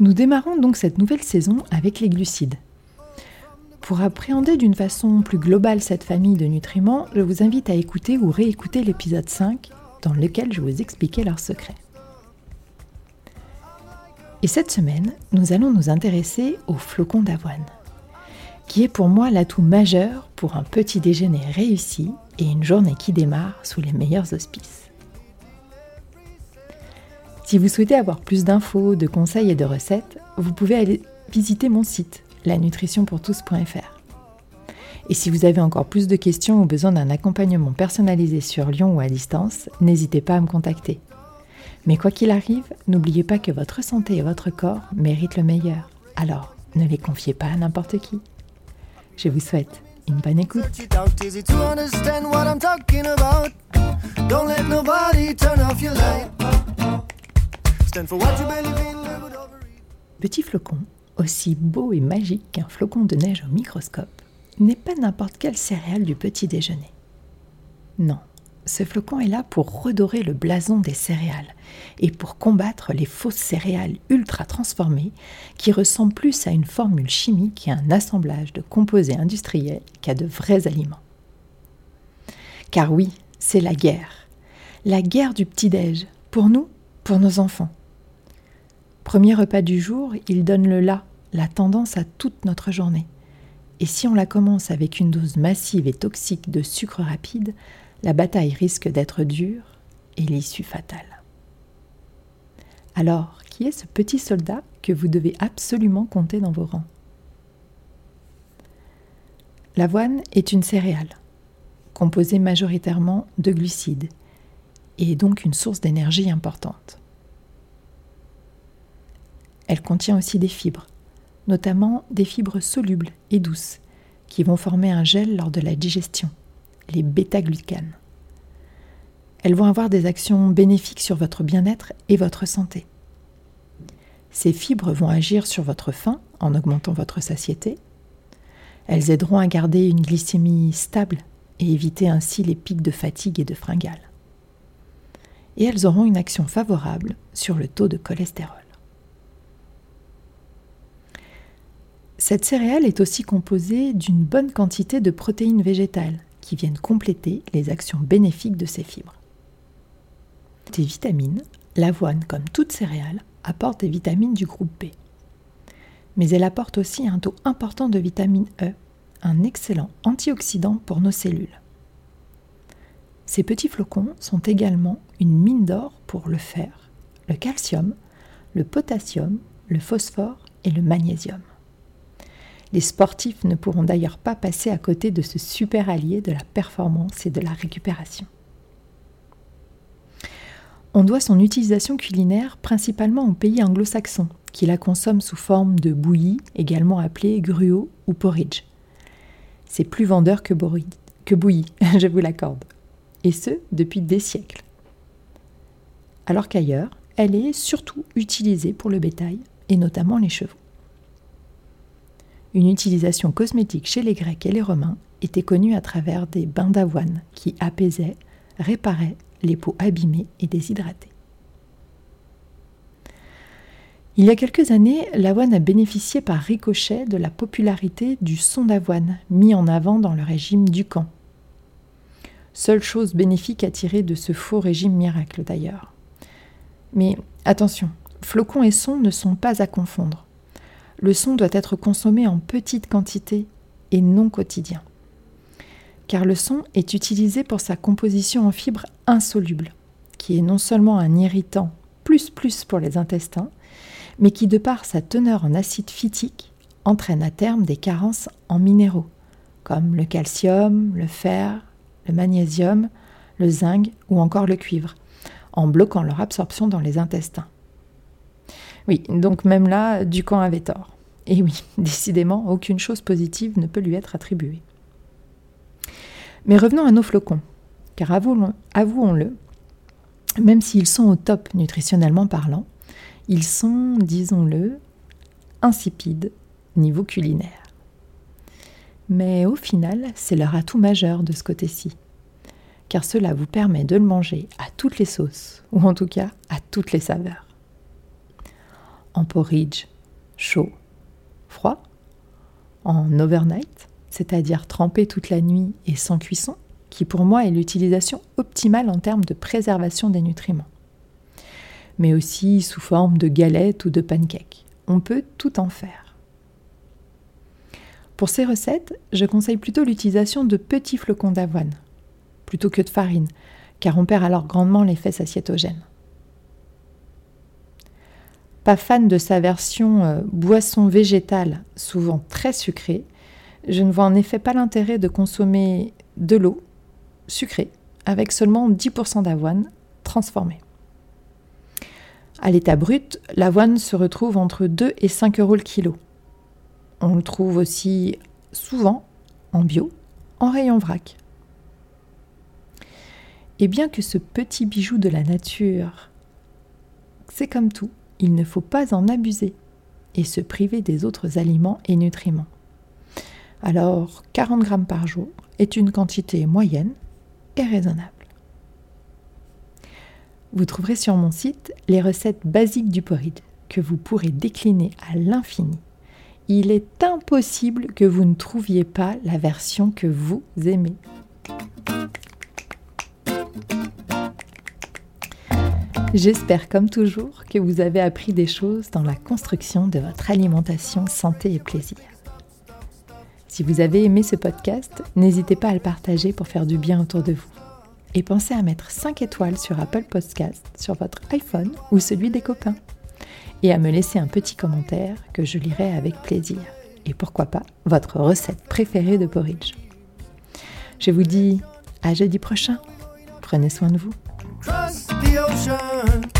Nous démarrons donc cette nouvelle saison avec les glucides. Pour appréhender d'une façon plus globale cette famille de nutriments, je vous invite à écouter ou réécouter l'épisode 5 dans lequel je vous expliquais leurs secrets. Et cette semaine, nous allons nous intéresser au flocon d'avoine, qui est pour moi l'atout majeur pour un petit déjeuner réussi et une journée qui démarre sous les meilleurs auspices. Si vous souhaitez avoir plus d'infos, de conseils et de recettes, vous pouvez aller visiter mon site, lanutritionpourtous.fr. Et si vous avez encore plus de questions ou besoin d'un accompagnement personnalisé sur Lyon ou à distance, n'hésitez pas à me contacter. Mais quoi qu'il arrive, n'oubliez pas que votre santé et votre corps méritent le meilleur. Alors, ne les confiez pas à n'importe qui. Je vous souhaite une bonne écoute. Petit flocon, aussi beau et magique qu'un flocon de neige au microscope, n'est pas n'importe quelle céréale du petit déjeuner. Non, ce flocon est là pour redorer le blason des céréales et pour combattre les fausses céréales ultra transformées qui ressemblent plus à une formule chimique et un assemblage de composés industriels qu'à de vrais aliments. Car oui, c'est la guerre. La guerre du petit-déj, pour nous, pour nos enfants. Premier repas du jour, il donne le là, la tendance à toute notre journée. Et si on la commence avec une dose massive et toxique de sucre rapide, la bataille risque d'être dure et l'issue fatale. Alors, qui est ce petit soldat que vous devez absolument compter dans vos rangs? L'avoine est une céréale, composée majoritairement de glucides, et est donc une source d'énergie importante. Elle contient aussi des fibres, notamment des fibres solubles et douces, qui vont former un gel lors de la digestion les bêta-glucanes. Elles vont avoir des actions bénéfiques sur votre bien-être et votre santé. Ces fibres vont agir sur votre faim en augmentant votre satiété. Elles aideront à garder une glycémie stable et éviter ainsi les pics de fatigue et de fringales. Et elles auront une action favorable sur le taux de cholestérol. Cette céréale est aussi composée d'une bonne quantité de protéines végétales qui viennent compléter les actions bénéfiques de ces fibres. Des vitamines, l'avoine, comme toute céréale, apporte des vitamines du groupe B. Mais elle apporte aussi un taux important de vitamine E, un excellent antioxydant pour nos cellules. Ces petits flocons sont également une mine d'or pour le fer, le calcium, le potassium, le phosphore et le magnésium. Les sportifs ne pourront d'ailleurs pas passer à côté de ce super allié de la performance et de la récupération. On doit son utilisation culinaire principalement aux pays anglo-saxons, qui la consomment sous forme de bouillie, également appelée gruau ou porridge. C'est plus vendeur que, que bouillie, je vous l'accorde. Et ce, depuis des siècles. Alors qu'ailleurs, elle est surtout utilisée pour le bétail, et notamment les chevaux. Une utilisation cosmétique chez les Grecs et les Romains était connue à travers des bains d'avoine qui apaisaient, réparaient les peaux abîmées et déshydratées. Il y a quelques années, l'avoine a bénéficié par ricochet de la popularité du son d'avoine mis en avant dans le régime du camp. Seule chose bénéfique à tirer de ce faux régime miracle d'ailleurs. Mais attention, flocons et son ne sont pas à confondre le son doit être consommé en petite quantité et non quotidien. Car le son est utilisé pour sa composition en fibres insolubles, qui est non seulement un irritant plus plus pour les intestins, mais qui de par sa teneur en acide phytique entraîne à terme des carences en minéraux, comme le calcium, le fer, le magnésium, le zinc ou encore le cuivre, en bloquant leur absorption dans les intestins. Oui, donc même là, Ducamp avait tort. Et oui, décidément, aucune chose positive ne peut lui être attribuée. Mais revenons à nos flocons, car avouons-le, même s'ils sont au top nutritionnellement parlant, ils sont, disons-le, insipides niveau culinaire. Mais au final, c'est leur atout majeur de ce côté-ci, car cela vous permet de le manger à toutes les sauces, ou en tout cas à toutes les saveurs. En porridge, chaud, froid, en overnight, c'est-à-dire trempé toute la nuit et sans cuisson, qui pour moi est l'utilisation optimale en termes de préservation des nutriments. Mais aussi sous forme de galettes ou de pancakes. On peut tout en faire. Pour ces recettes, je conseille plutôt l'utilisation de petits flocons d'avoine, plutôt que de farine, car on perd alors grandement l'effet satiétogène. Fan de sa version euh, boisson végétale, souvent très sucrée, je ne vois en effet pas l'intérêt de consommer de l'eau sucrée avec seulement 10% d'avoine transformée. À l'état brut, l'avoine se retrouve entre 2 et 5 euros le kilo. On le trouve aussi souvent en bio, en rayon vrac. Et bien que ce petit bijou de la nature, c'est comme tout, il ne faut pas en abuser et se priver des autres aliments et nutriments. Alors 40 grammes par jour est une quantité moyenne et raisonnable. Vous trouverez sur mon site les recettes basiques du porridge que vous pourrez décliner à l'infini. Il est impossible que vous ne trouviez pas la version que vous aimez. J'espère comme toujours que vous avez appris des choses dans la construction de votre alimentation santé et plaisir. Si vous avez aimé ce podcast, n'hésitez pas à le partager pour faire du bien autour de vous. Et pensez à mettre 5 étoiles sur Apple Podcast, sur votre iPhone ou celui des copains. Et à me laisser un petit commentaire que je lirai avec plaisir. Et pourquoi pas votre recette préférée de porridge. Je vous dis à jeudi prochain. Prenez soin de vous. The ocean.